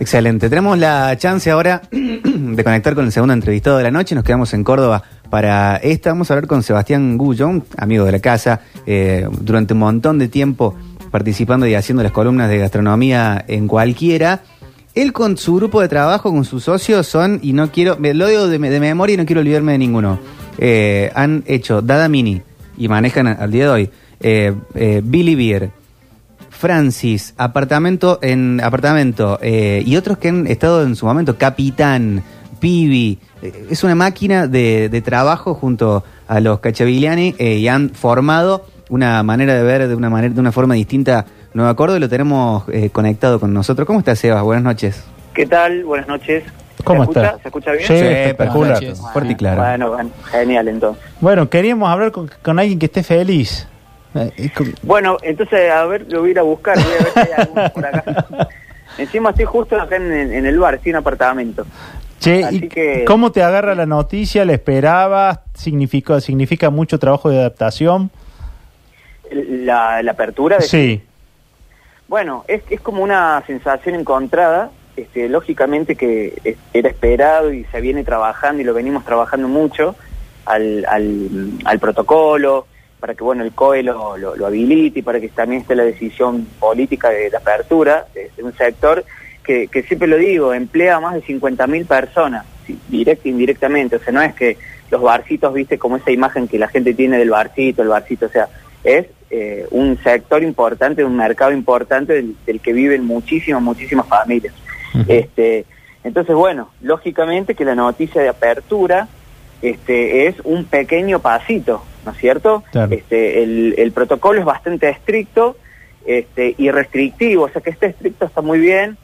Excelente. Tenemos la chance ahora de conectar con el segundo entrevistado de la noche. Nos quedamos en Córdoba para esta. Vamos a hablar con Sebastián Gullo, amigo de la casa, eh, durante un montón de tiempo participando y haciendo las columnas de gastronomía en cualquiera. Él con su grupo de trabajo, con sus socios, son, y no quiero, me lo digo de, de memoria y no quiero olvidarme de ninguno, eh, han hecho Dada Mini y manejan al día de hoy eh, eh, Billy Beer, Francis, apartamento en apartamento eh, y otros que han estado en su momento, Capitán, Pibi. Eh, es una máquina de, de trabajo junto a los Cachavigliani eh, y han formado una manera de ver de una manera de una forma distinta Nueva Córdoba y lo tenemos eh, conectado con nosotros. ¿Cómo estás, Sebas? Buenas noches. ¿Qué tal? Buenas noches. ¿Cómo ¿Se escucha? está? ¿Se escucha bien? Sí, espectacular. perfecto. Fuerte y claro. Bueno, bueno, genial entonces. Bueno, queríamos hablar con, con alguien que esté feliz. Eh, Bueno, entonces, a ver, lo voy a ir a buscar, voy a ver si hay alguno por acá. Encima estoy justo acá en, en el bar, estoy en apartamento. Che, Así ¿y que- ¿cómo te agarra la noticia? ¿La esperabas? ¿Significa, ¿Significa mucho trabajo de adaptación? La, la apertura de... Sí. Bueno, es, es como una sensación encontrada. Este, lógicamente que era esperado y se viene trabajando y lo venimos trabajando mucho al, al, al protocolo, para que bueno el COE lo, lo, lo habilite y para que también esté la decisión política de la apertura de, de un sector que, que siempre lo digo, emplea a más de 50.000 personas, directa e indirectamente. O sea, no es que los barcitos, viste, como esa imagen que la gente tiene del barcito, el barcito, o sea, es eh, un sector importante, un mercado importante del, del que viven muchísimas, muchísimas familias. Este, entonces, bueno, lógicamente que la noticia de apertura este, es un pequeño pasito, ¿no es cierto? Claro. Este, el, el protocolo es bastante estricto este, y restrictivo, o sea que este estricto está muy bien,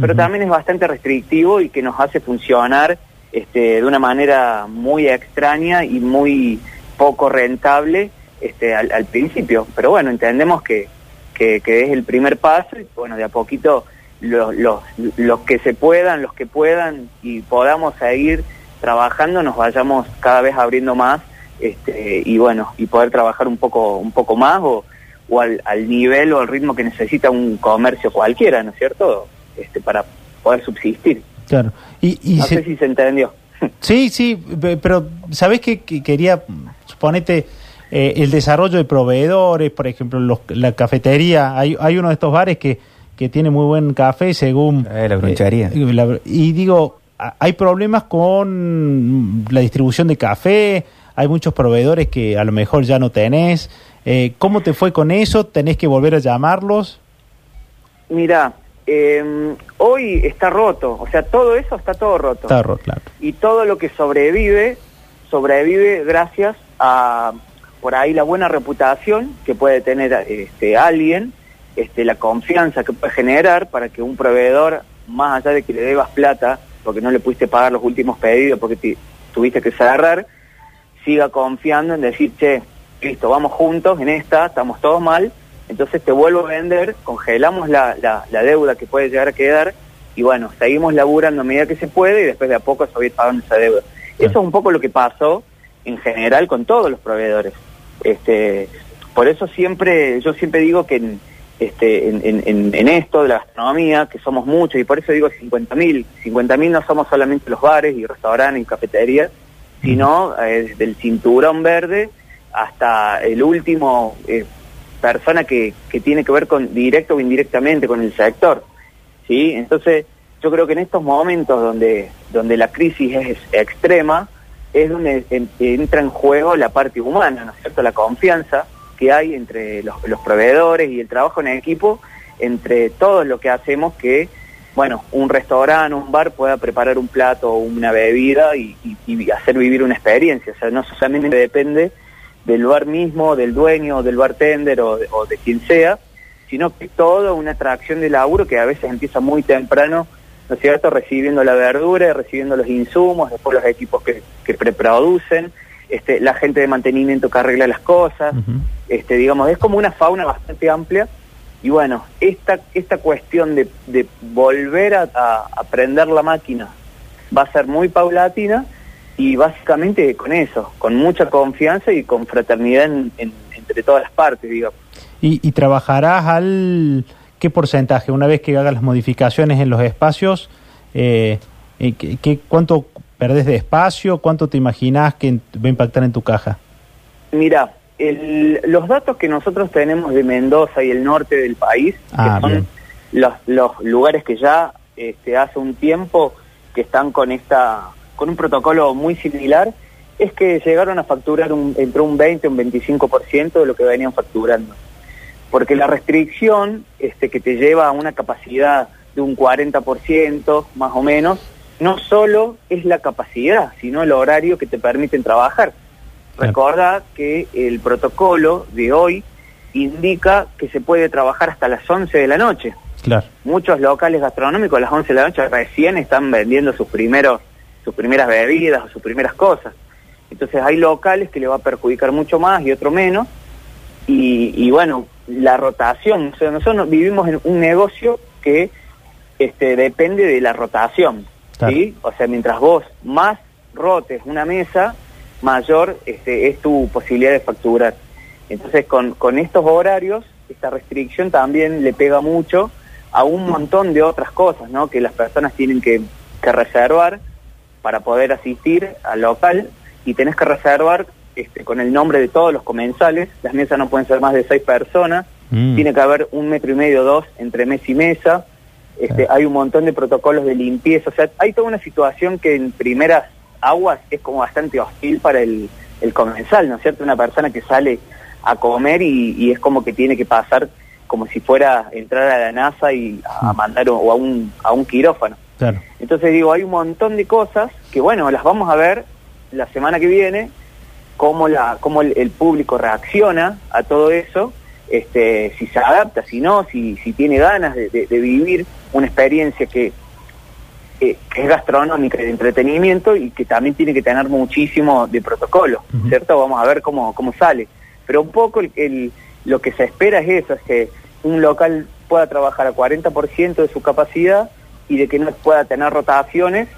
pero también es bastante restrictivo y que nos hace funcionar este, de una manera muy extraña y muy poco rentable este, al, al principio. Pero bueno, entendemos que, que, que es el primer paso y bueno, de a poquito los, los, los que se puedan, los que puedan y podamos seguir trabajando, nos vayamos cada vez abriendo más este, y bueno, y poder trabajar un poco, un poco más o, o al, al nivel o al ritmo que necesita un comercio cualquiera, ¿no es cierto? Este, para poder subsistir. Claro. Y, y no se- sé si se entendió. Sí, sí, pe- pero ¿sabés qué que quería? Suponete eh, el desarrollo de proveedores, por ejemplo, los- la cafetería. Hay, hay uno de estos bares que, que tiene muy buen café según... Eh, la brunchería. eh, la- y digo, hay problemas con la distribución de café, hay muchos proveedores que a lo mejor ya no tenés. Eh, ¿Cómo te fue con eso? ¿Tenés que volver a llamarlos? Mira, eh, hoy está roto, o sea, todo eso está todo roto. Está roto, claro. y todo lo que sobrevive, sobrevive gracias a por ahí la buena reputación que puede tener este alguien, este la confianza que puede generar para que un proveedor, más allá de que le debas plata, porque no le pudiste pagar los últimos pedidos, porque te- tuviste que cerrar, siga confiando en decir, che, listo, vamos juntos en esta, estamos todos mal, entonces te vuelvo a vender, congelamos la, la, la deuda que puede llegar a quedar y bueno, seguimos laburando a medida que se puede y después de a poco se va a ir pagando esa deuda. Eso es un poco lo que pasó en general con todos los proveedores. Este, por eso siempre, yo siempre digo que en, este, en, en- en- en esto de la gastronomía, que somos muchos, y por eso digo 50.000, 50.000 no somos solamente los bares y restaurantes y cafeterías, sino desde el cinturón verde hasta el último eh, persona que, que tiene que ver con directo o indirectamente con el sector. ¿sí? Entonces, yo creo que en estos momentos donde, donde la crisis es extrema, es donde en- entra en juego la parte humana, ¿no es cierto? La confianza que hay entre los, los proveedores y el trabajo en equipo, entre todo lo que hacemos que, bueno, un restaurante, un bar pueda preparar un plato o una bebida y, y- y hacer vivir una experiencia. O sea, no solamente depende del bar mismo, del dueño, del bartender o de, o de quien sea, sino que toda una atracción de laburo que a veces empieza muy temprano, ¿no es cierto?, recibiendo la verdura, recibiendo los insumos, después los equipos que, que preproducen, este, la gente de mantenimiento que arregla las cosas, este, digamos, es como una fauna bastante amplia. Y bueno, esta, esta cuestión de, de volver a, a, a prender la máquina va a ser muy paulatina y básicamente con eso, con mucha confianza y con fraternidad en- en- entre todas las partes, digamos. ¿Y, y trabajarás al ¿qué porcentaje? Una vez que hagas las modificaciones en los espacios, eh, eh, ¿qué, qué- cuánto perdés de espacio? ¿Cuánto te imaginas que va a impactar en tu caja? Mira, el- los datos que nosotros tenemos de Mendoza y el norte del país, Ah, que son bien. los, los lugares que ya este, hace un tiempo que están con esta con un protocolo muy similar, es que llegaron a facturar un, entre un 20 y un 25% de lo que venían facturando. Porque la restricción este, que te lleva a una capacidad de un 40% más o menos, no solo es la capacidad, sino el horario que te permiten trabajar. Recordad que el protocolo de hoy indica que se puede trabajar hasta las 11 de la noche. Claro. Muchos locales gastronómicos a las 11 de la noche recién están vendiendo sus primeros sus primeras bebidas o sus primeras cosas. Entonces hay locales que le va a perjudicar mucho más y otro menos. Y, y bueno, la rotación, o sea, nosotros vivimos en un negocio que este, depende de la rotación. Claro. ¿sí? O sea, mientras vos más rotes una mesa, mayor este, es tu posibilidad de facturar. Entonces, con, con estos horarios, esta restricción también le pega mucho a un montón de otras cosas, ¿no? Que las personas tienen que, que reservar para poder asistir al local y tenés que reservar este, con el nombre de todos los comensales. Las mesas no pueden ser más de seis personas. Mm. Tiene que haber un metro y medio, dos entre mesa y mesa. Este, Claro. Hay un montón de protocolos de limpieza. O sea, hay toda una situación que en primeras aguas es como bastante hostil para el, el comensal, ¿no es cierto? Una persona que sale a comer y, y es como que tiene que pasar como si fuera entrar a la NASA y a, a mandar o, o a un, a un quirófano. Claro. Entonces digo, hay un montón de cosas que bueno, las vamos a ver la semana que viene, cómo, la, cómo el, el público reacciona a todo eso, este, si se adapta, si no, si, si tiene ganas de, de- de vivir una experiencia que, que- que es gastronómica y de entretenimiento y que también tiene que tener muchísimo de protocolo. ¿cierto? Vamos a ver cómo, cómo sale. Pero un poco el, el- lo que se espera es eso, es que un local pueda trabajar a 40% de su capacidad y de que no pueda tener rotaciones,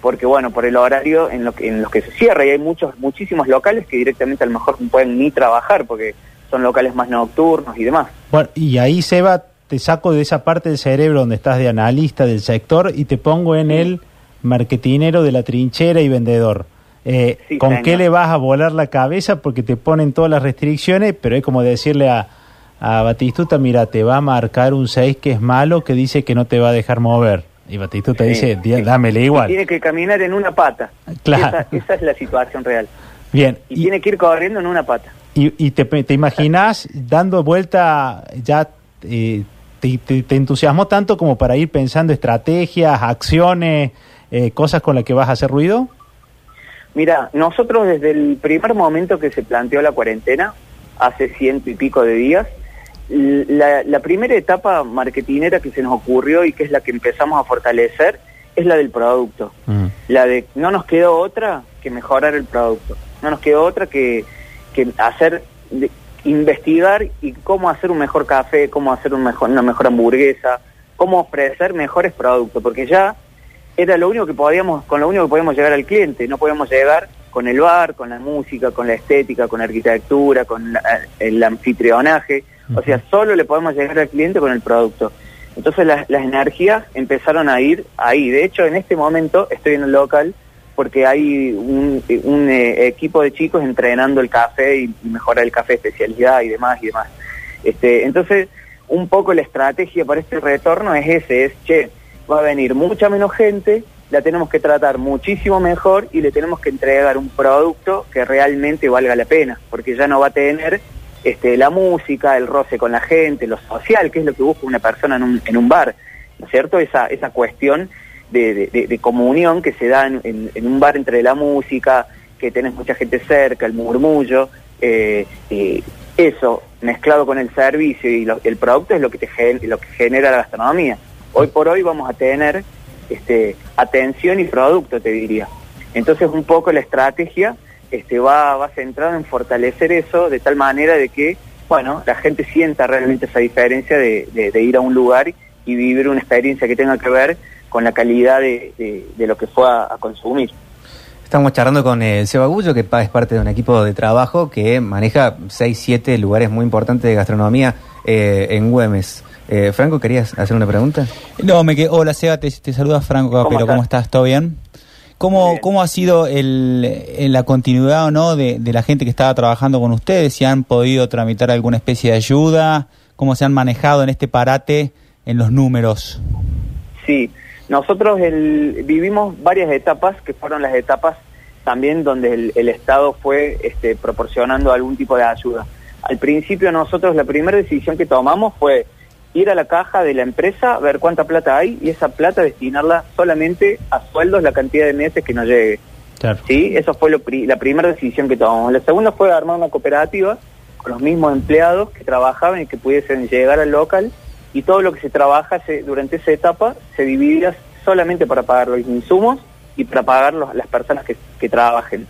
porque bueno, por el horario en, lo que, en los que se cierra, y hay muchos, muchísimos locales que directamente a lo mejor no pueden ni trabajar, porque son locales más nocturnos y demás. Bueno, y ahí, Seba, te saco de esa parte del cerebro donde estás de analista del sector y te pongo en el marketinero de la trinchera y vendedor. Eh, Sí, ¿Con señor. qué le vas a volar la cabeza? Porque te ponen todas las restricciones, pero es como decirle a, a Batistuta, mira, te va a marcar un 6 que es malo, que dice que no te va a dejar mover. Y Batistuta Sí, dice, "Di- sí. dámele igual. Tiene que caminar en una pata. Claro. Esa, esa es la situación real. Bien, Y, tiene que ir corriendo en una pata. Y, y te, te imaginas dando vuelta, ya eh, te, te- te entusiasmó tanto como para ir pensando estrategias, acciones, eh, cosas con las que vas a hacer ruido? Mira, nosotros desde el primer momento que se planteó la cuarentena, hace ciento y pico de días, la, la primera etapa marketinera que se nos ocurrió y que es la que empezamos a fortalecer es la del producto. La de no nos quedó otra que mejorar el producto. No nos quedó otra que, que hacer, de- investigar y cómo hacer un mejor café, cómo hacer un mejor, una mejor hamburguesa, cómo ofrecer mejores productos, porque ya era lo único que podíamos, con lo único que podíamos llegar al cliente, no podíamos llegar con el bar, con la música, con la estética, con la arquitectura, con la- el anfitrionaje, o sea, solo le podemos llegar al cliente con el producto. Entonces las, las energías empezaron a ir ahí. De hecho, en este momento estoy en el local porque hay un, eh, equipo de chicos entrenando el café y, y mejorar el café especialidad y demás y demás. Este, entonces, un poco la estrategia para este retorno es ese, es, che, va a venir mucha menos gente, la tenemos que tratar muchísimo mejor y le tenemos que entregar un producto que realmente valga la pena, porque ya no va a tener este, la música, el roce con la gente, lo social, que es lo que busca una persona en un, en un bar, ¿no es cierto? Esa, esa cuestión de- de- de comunión que se da en, un bar entre la música, que tenés mucha gente cerca, el murmullo, eh, eh, eso mezclado con el servicio y el producto es lo que, te gen- lo que genera la gastronomía. Hoy por hoy vamos a tener este, atención y producto, te diría. Entonces un poco la estrategia este, va, va centrada en fortalecer eso de tal manera de que, bueno, la gente sienta realmente esa diferencia de- de ir a un lugar y vivir una experiencia que tenga que ver con la calidad de, de- de lo que fue a, a consumir. Estamos charlando con el Seba Gullo, que es parte de un equipo de trabajo que maneja 6, 7 lugares muy importantes de gastronomía eh, en Güemes. Eh, Franco, ¿querías hacer una pregunta? No, me que Hola, Seba, te, te saluda Franco ¿Cómo Capero. ¿Cómo estás? ¿Todo bien? ¿Cómo, Bien. ¿Cómo ha sido el, la continuidad o no de, de la gente que estaba trabajando con ustedes? ¿Si han podido tramitar alguna especie de ayuda? ¿Cómo se han manejado en este parate en los números? Sí, nosotros el- vivimos varias etapas que fueron las etapas también donde el, el Estado fue este, proporcionando algún tipo de ayuda. Al principio nosotros la primera decisión que tomamos fue ir a la caja de la empresa, ver cuánta plata hay y esa plata destinarla solamente a sueldos la cantidad de meses que nos llegue. Claro. ¿sí? Eso fue lo pri- la primera decisión que tomamos. La segunda fue armar una cooperativa con los mismos empleados que trabajaban y que pudiesen llegar al local y todo lo que se trabaja se- durante esa etapa se dividía solamente para pagar los insumos y para pagar los- las personas que, que trabajen.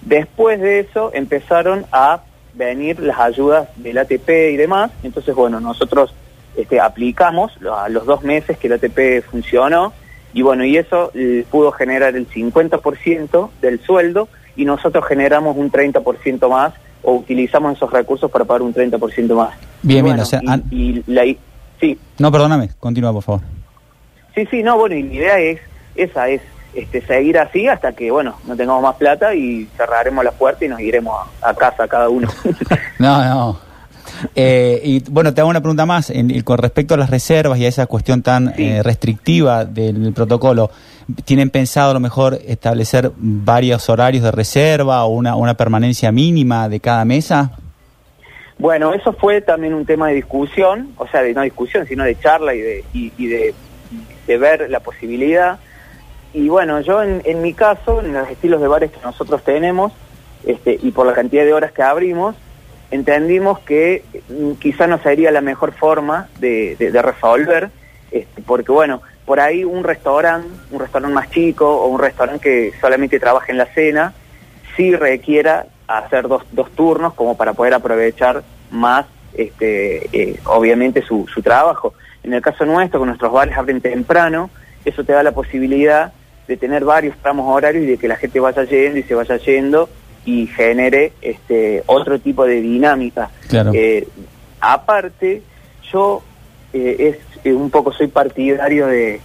Después de eso empezaron a venir las ayudas del ATP y demás, entonces bueno, nosotros este, aplicamos a los dos meses que el ATP funcionó y bueno, y eso eh, pudo generar el 50% del sueldo y nosotros generamos un 30% más o utilizamos esos recursos para pagar un 30% más. Bien, Y bien, o sea, y- la sí, No, perdóname, continúa, por favor. Sí, sí, no, bueno, y la idea es, esa es, este, seguir así hasta que, bueno, no tengamos más plata y cerraremos la puerta y nos iremos a, a casa cada uno. No, no. Eh, y bueno, te hago una pregunta más en- con respecto a las reservas y a esa cuestión tan Sí. eh, restrictiva del protocolo. ¿Tienen pensado a lo mejor establecer varios horarios de reserva o una, una permanencia mínima de cada mesa? Bueno, eso fue también un tema de discusión, o sea, de no discusión, sino de charla y de, ver la posibilidad. Y bueno, yo en, mi caso, en los estilos de bares que nosotros tenemos, este, y por la cantidad de horas que abrimos, entendimos que mm, quizá no sería la mejor forma de resolver, este, porque bueno, por ahí un restaurante, un restaurante más chico o un restaurante que solamente trabaja en la cena, sí requiera hacer dos, dos turnos como para poder aprovechar más, este, eh, obviamente, su, su trabajo. En el caso nuestro, con nuestros bares abren temprano, eso te da la posibilidad de tener varios tramos horarios y de que la gente vaya yendo y se vaya yendo y genere este otro tipo de dinámica. Claro. Eh, aparte, yo eh, es un poco soy partidario de,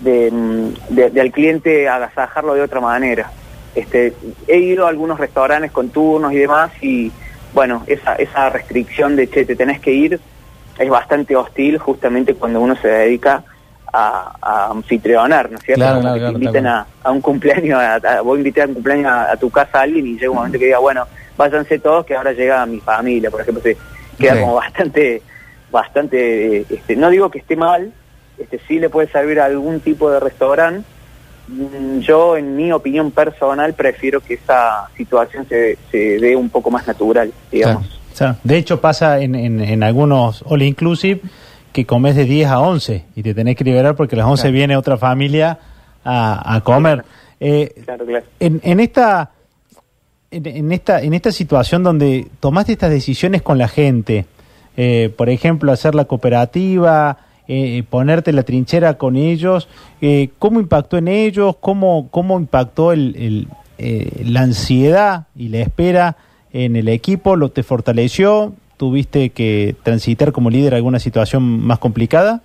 de, mm, de- de al cliente agasajarlo de otra manera. Este, he ido a algunos restaurantes con turnos y demás y bueno, esa, esa restricción de che, te tenés que ir es bastante hostil justamente cuando uno se dedica a, a anfitrionar, ¿no es cierto? Claro, claro, que a, a un cumpleaños, a, a- vos invité a un cumpleaños a, a tu casa a alguien y llega un momento que diga, bueno, váyanse todos que ahora llega mi familia, por ejemplo, se queda Sí. como bastante, bastante, este, no digo que esté mal, este sí le puede servir a algún tipo de restaurante. Mm, Yo, en mi opinión personal, prefiero que esa situación se, se dé un poco más natural, digamos. O sea, de hecho pasa en, en, en algunos all inclusive que comes de 10 a 11 y te tenés que liberar porque a las 11 Claro. viene otra familia a, a comer. Eh, Claro, claro. en, en esta en, en esta en esta situación donde tomaste estas decisiones con la gente, eh, por ejemplo, hacer la cooperativa, eh, ponerte en la trinchera con ellos, eh, ¿cómo impactó en ellos? ¿Cómo, cómo impactó el, el, eh, la ansiedad y la espera en el equipo? ¿Lo te fortaleció? ¿Tuviste que transitar como líder alguna situación más complicada?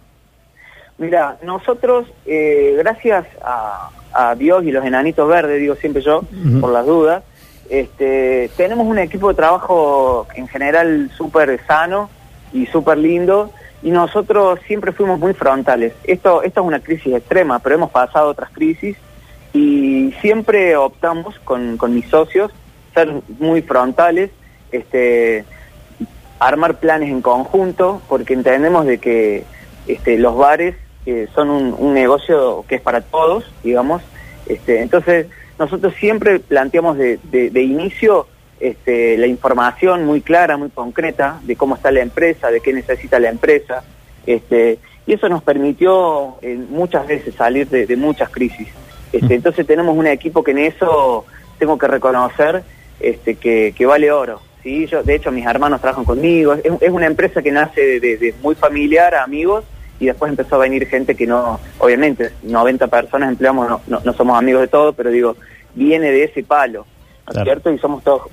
Mira, nosotros, eh, gracias a, a Dios y los enanitos verdes, digo siempre yo, por las dudas, este, tenemos un equipo de trabajo en general súper sano y súper lindo, y nosotros siempre fuimos muy frontales. Esto, esto es una crisis extrema, pero hemos pasado otras crisis, y siempre optamos con, con mis socios ser muy frontales, este, armar planes en conjunto, porque entendemos de que este, los bares eh, son un, negocio que es para todos, digamos. Este, entonces, nosotros siempre planteamos de- de inicio este, la información muy clara, muy concreta de cómo está la empresa, de qué necesita la empresa. Este, y eso nos permitió eh, muchas veces salir de, de muchas crisis. Este, entonces tenemos un equipo que en eso tengo que reconocer este, que, que vale oro. ¿sí? Yo, de hecho, mis hermanos trabajan conmigo. Es, es una empresa que nace de, de- de muy familiar, a amigos, y después empezó a venir gente que no, obviamente, 90 personas empleamos, no, no, no somos amigos de todos, pero digo, viene de ese palo, ¿no es Claro. cierto? Y somos todos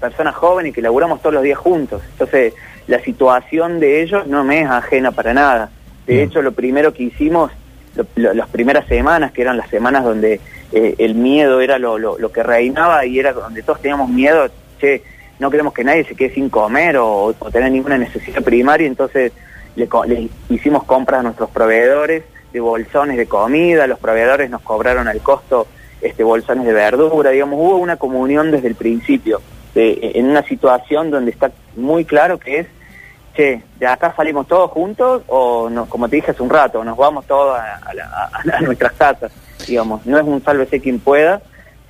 personas jóvenes que laburamos todos los días juntos. Entonces, la situación de ellos no me es ajena para nada. De Bien. hecho, lo primero que hicimos, lo- lo- las primeras semanas, que eran las semanas donde eh, el miedo era lo, que reinaba y era donde todos teníamos miedo, che, no queremos que nadie se quede sin comer o, o tener ninguna necesidad primaria, entonces le, le hicimos compras a nuestros proveedores de bolsones de comida, los proveedores nos cobraron al costo este bolsones de verdura, digamos, hubo una comunión desde el principio, de- en una situación donde está muy claro que es, che, de acá salimos todos juntos o, no, como te dije hace un rato, nos vamos todos a, a la- a- a nuestras casas, digamos, no es un sálvese quien pueda,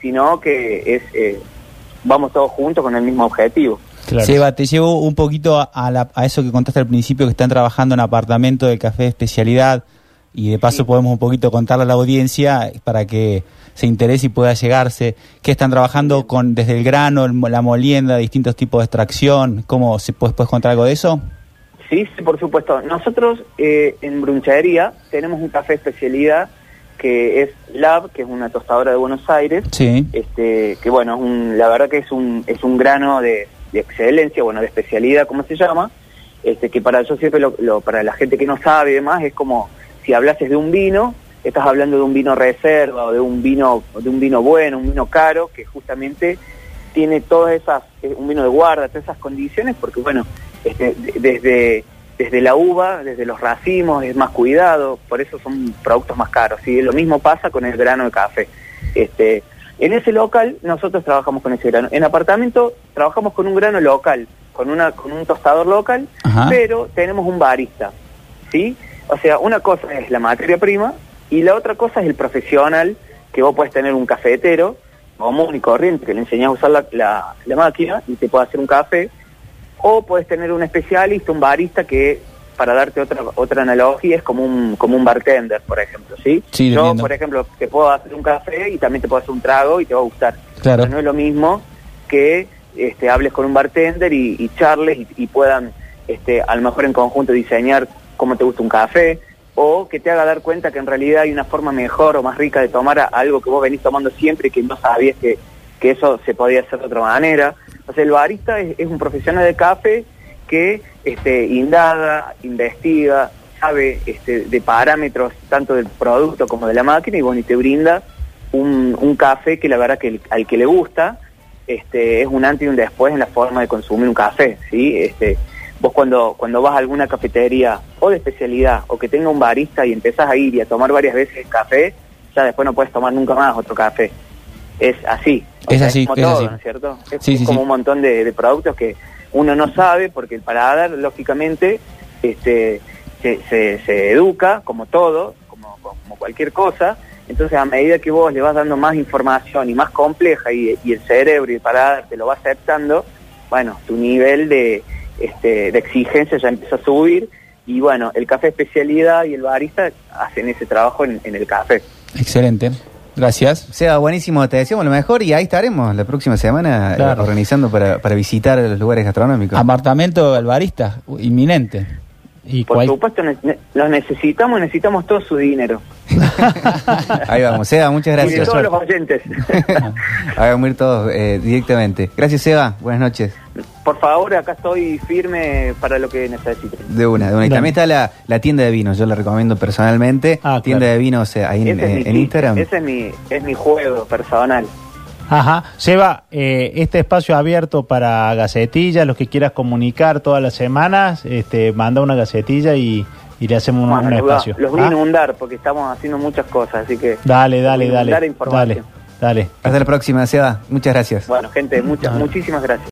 sino que es, eh, vamos todos juntos con el mismo objetivo. Claro. Seba, te llevo un poquito a, a la- a eso que contaste al principio, que están trabajando en apartamento de café de especialidad y de paso Sí. podemos un poquito contarle a la audiencia para que se interese y pueda llegarse, que están trabajando con desde el grano, el la molienda, distintos tipos de extracción, ¿cómo se puedes, puedes contar algo de eso? Sí, sí, por supuesto. Nosotros eh, en Brunchadería tenemos un café especialidad que es Lab, que es una tostadora de Buenos Aires, Sí. este, que bueno, es un- la verdad que es un, es un grano de, de excelencia, bueno, de especialidad, como se llama, este, que para yo siempre, lo, lo- para la gente que no sabe y demás, es como si hablases de un vino, estás hablando de un vino reserva o de un vino, de un vino bueno, un vino caro, que justamente tiene todas esas, eh, un vino de guarda, todas esas condiciones, porque bueno, este, de- desde, desde la uva, desde los racimos, es más cuidado, por eso son productos más caros. Y lo mismo pasa con el grano de café. Este, en ese local nosotros trabajamos con ese grano. En apartamento trabajamos con un grano local, con una con un tostador local, Ajá. pero tenemos un barista, ¿sí? O sea, una cosa es la materia prima y la otra cosa es el profesional, que vos puedes tener un cafetero común y corriente, que le enseñás a usar la, la- la máquina y te puede hacer un café, o puedes tener un especialista, un barista que, para darte otra otra analogía, es como un como un bartender, por ejemplo, ¿sí? Sí, Yo, entiendo. por ejemplo, te puedo hacer un café y también te puedo hacer un trago y te va a gustar. Claro. Pero no es lo mismo que este, hables con un bartender y, y charles y, y puedan, este, a lo mejor en conjunto, diseñar cómo te gusta un café o que te haga dar cuenta que en realidad hay una forma mejor o más rica de tomar algo que vos venís tomando siempre y que no sabías que, que eso se podía hacer de otra manera. O sea, el barista es, un profesional de café que este, indaga, investiga, sabe este, de parámetros tanto del producto como de la máquina y bueno, y te brinda un, un café que la verdad que al que le gusta este, es un antes y un después en la forma de consumir un café, ¿sí? Este, vos cuando, cuando vas a alguna cafetería o de especialidad o que tenga un barista y empezás a ir y a tomar varias veces café, ya después no puedes tomar nunca más otro café. Es así. O Es sea, así, como es todo, así. ¿no es cierto? Es, Sí, es sí, como sí. un montón de, de productos que uno no sabe porque el paladar, lógicamente, este, se, se, se educa, como todo, como, como cualquier cosa. Entonces, a medida que vos le vas dando más información y más compleja y, y el cerebro y el paladar te lo va aceptando, bueno, tu nivel de, este, de exigencia ya empieza a subir. Y bueno, el café especialidad y el barista hacen ese trabajo en, en el café. Excelente. Gracias. Sea buenísimo, te decíamos lo mejor y ahí estaremos la próxima semana eh, Claro. organizando para, para visitar los lugares gastronómicos. Apartamento del barista, inminente. Y Por cual- supuesto, ne- los necesitamos, necesitamos todo su dinero. Ahí vamos, Seba, muchas Y de gracias. todos los oyentes. Ahí vamos a ir todos eh, directamente. Gracias, Seba. Buenas noches. Por favor, acá estoy firme para lo que necesiten. De una, de una. Y también está la, la tienda de vinos, yo la recomiendo personalmente. Ah, tienda claro. de vinos eh, ahí en, mi en Instagram. Ese es mi, es mi juego personal. Ajá. Seba, eh, este espacio abierto para gacetillas, los que quieras comunicar todas las semanas, este, manda una gacetilla y, y le hacemos un, Bueno, un espacio. los voy a ¿Ah? inundar porque estamos haciendo muchas cosas, así que... Dale, dale, dale. Dale, dale. Hasta la próxima, Seba. Muchas gracias. Bueno, gente, muchas, muchísimas gracias.